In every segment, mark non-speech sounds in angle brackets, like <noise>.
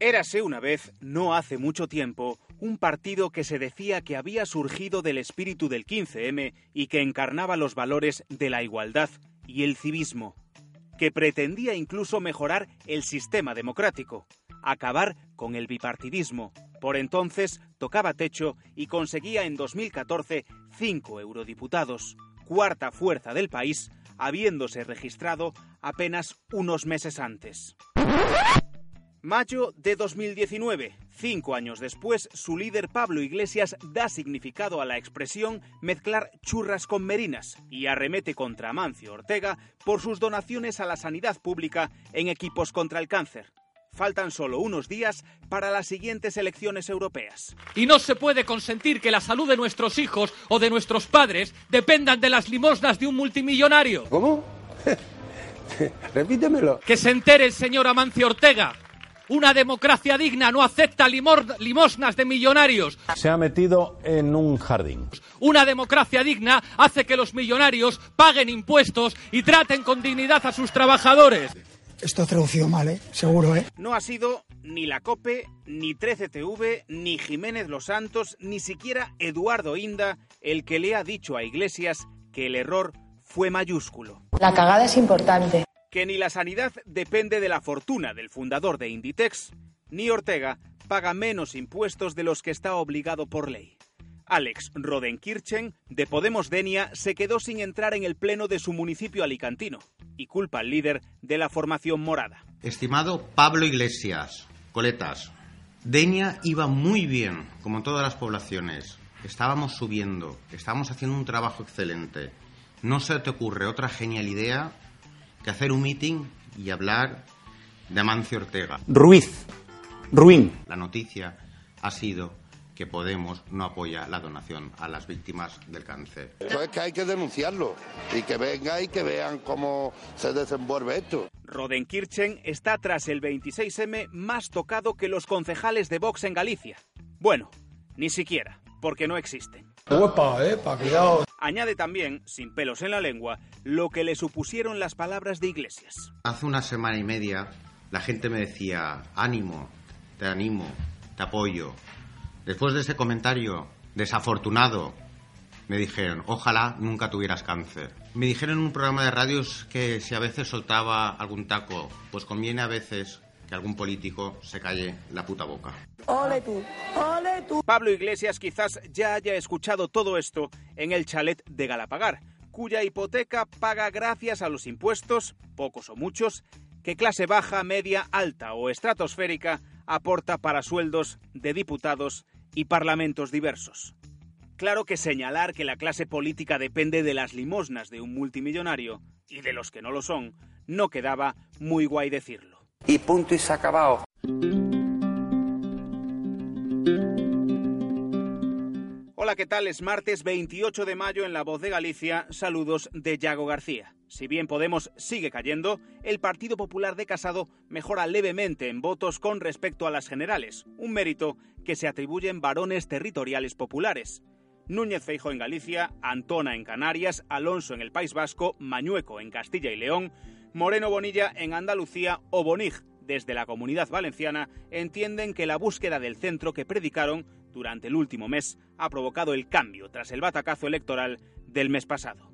Érase una vez, no hace mucho tiempo, un partido que se decía que había surgido del espíritu del 15M y que encarnaba los valores de la igualdad y el civismo, que pretendía incluso mejorar el sistema democrático, acabar con el bipartidismo. Por entonces tocaba techo y conseguía en 2014 cinco eurodiputados, cuarta fuerza del país, habiéndose registrado apenas unos meses antes. Mayo de 2019. Cinco años después, su líder Pablo Iglesias da significado a la expresión mezclar churras con merinas y arremete contra Amancio Ortega por sus donaciones a la sanidad pública en equipos contra el cáncer. Faltan solo unos días para las siguientes elecciones europeas. Y no se puede consentir que la salud de nuestros hijos o de nuestros padres dependan de las limosnas de un multimillonario. ¿Cómo? <laughs> Repítemelo. Que se entere el señor Amancio Ortega. Una democracia digna no acepta limor- limosnas de millonarios. Se ha metido en un jardín. Una democracia digna hace que los millonarios paguen impuestos y traten con dignidad a sus trabajadores. Esto ha traducido mal, ¿eh? Seguro, ¿eh? No ha sido ni la COPE, ni 13TV, ni Jiménez Los Santos, ni siquiera Eduardo Inda el que le ha dicho a Iglesias que el error fue mayúsculo. La cagada es importante. Que ni la sanidad depende de la fortuna del fundador de Inditex, ni Ortega paga menos impuestos de los que está obligado por ley. Alex Rodenkirchen, de Podemos Denia, se quedó sin entrar en el pleno de su municipio alicantino y culpa al líder de la formación morada. Estimado Pablo Iglesias, coletas, Denia iba muy bien, como todas las poblaciones. Estábamos subiendo, estábamos haciendo un trabajo excelente. No se te ocurre otra genial idea que hacer un meeting y hablar de Amancio Ortega. Ruiz. Ruin. La noticia ha sido que Podemos no apoya la donación a las víctimas del cáncer. Eso es que hay que denunciarlo y que venga y que vean cómo se desenvuelve esto. Rodenkirchen está tras el 26M más tocado que los concejales de Vox en Galicia. Bueno, ni siquiera, porque no existen. Uepa, eh, pa, cuidado. Añade también, sin pelos en la lengua, lo que le supusieron las palabras de Iglesias. Hace una semana y media la gente me decía, ánimo, te animo, te apoyo. Después de ese comentario desafortunado, me dijeron, ojalá nunca tuvieras cáncer. Me dijeron en un programa de radios que si a veces soltaba algún taco, pues conviene a veces que algún político se calle la puta boca. Ole tú, ole tú. Pablo Iglesias quizás ya haya escuchado todo esto en el chalet de Galapagar, cuya hipoteca paga gracias a los impuestos, pocos o muchos, que clase baja, media, alta o estratosférica aporta para sueldos de diputados y parlamentos diversos. Claro que señalar que la clase política depende de las limosnas de un multimillonario y de los que no lo son, no quedaba muy guay decirlo. Y punto y se acabado. Hola, ¿qué tal? Es martes 28 de mayo en La Voz de Galicia. Saludos de Yago García. Si bien Podemos sigue cayendo, el Partido Popular de Casado mejora levemente en votos con respecto a las generales, un mérito que se atribuyen varones territoriales populares. Núñez Feijo en Galicia, Antona en Canarias, Alonso en el País Vasco, Mañueco en Castilla y León, Moreno Bonilla en Andalucía o Bonig desde la comunidad valenciana entienden que la búsqueda del centro que predicaron durante el último mes ha provocado el cambio tras el batacazo electoral del mes pasado.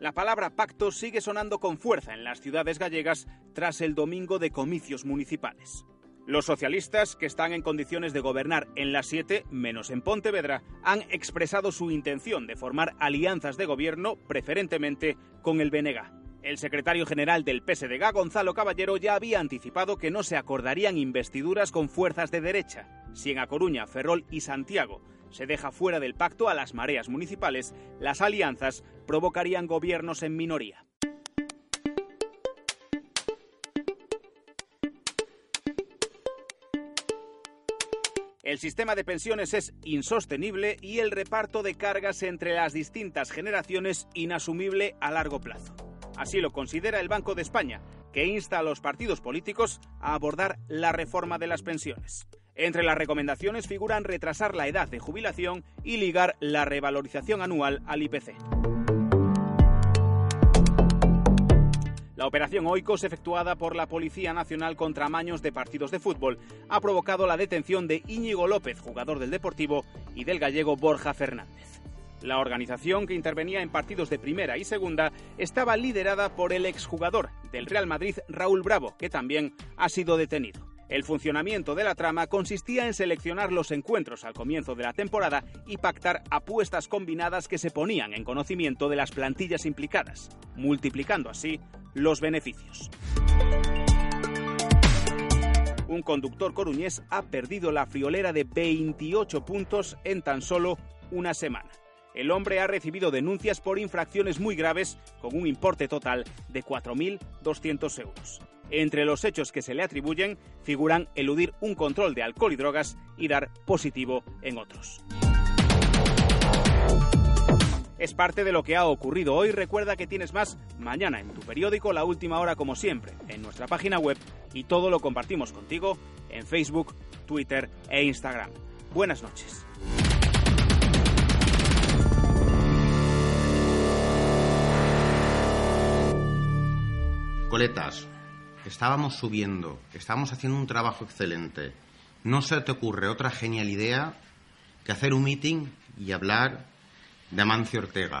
La palabra pacto sigue sonando con fuerza en las ciudades gallegas tras el domingo de comicios municipales. Los socialistas, que están en condiciones de gobernar en las siete, menos en Pontevedra, han expresado su intención de formar alianzas de gobierno, preferentemente con el BNG. El secretario general del PSDG, Gonzalo Caballero, ya había anticipado que no se acordarían investiduras con fuerzas de derecha. Si en A Coruña, Ferrol y Santiago se deja fuera del pacto a las mareas municipales, las alianzas provocarían gobiernos en minoría. El sistema de pensiones es insostenible y el reparto de cargas entre las distintas generaciones inasumible a largo plazo. Así lo considera el Banco de España, que insta a los partidos políticos a abordar la reforma de las pensiones. Entre las recomendaciones figuran retrasar la edad de jubilación y ligar la revalorización anual al IPC. La operación Oikos, efectuada por la Policía Nacional contra amaños de partidos de fútbol, ha provocado la detención de Íñigo López, jugador del Deportivo, y del gallego Borja Fernández. La organización, que intervenía en partidos de primera y segunda, estaba liderada por el exjugador del Real Madrid, Raúl Bravo, que también ha sido detenido. El funcionamiento de la trama consistía en seleccionar los encuentros al comienzo de la temporada y pactar apuestas combinadas que se ponían en conocimiento de las plantillas implicadas, multiplicando así los beneficios. Un conductor coruñés ha perdido la friolera de 28 puntos en tan solo una semana. El hombre ha recibido denuncias por infracciones muy graves con un importe total de 4.200 euros. Entre los hechos que se le atribuyen figuran eludir un control de alcohol y drogas y dar positivo en otros. Es parte de lo que ha ocurrido hoy. Recuerda que tienes más mañana en tu periódico La Última Hora como siempre, en nuestra página web y todo lo compartimos contigo en Facebook, Twitter e Instagram. Buenas noches. Coletas, estábamos subiendo, estábamos haciendo un trabajo excelente. No se te ocurre otra genial idea que hacer un meeting y hablar de Amancio Ortega.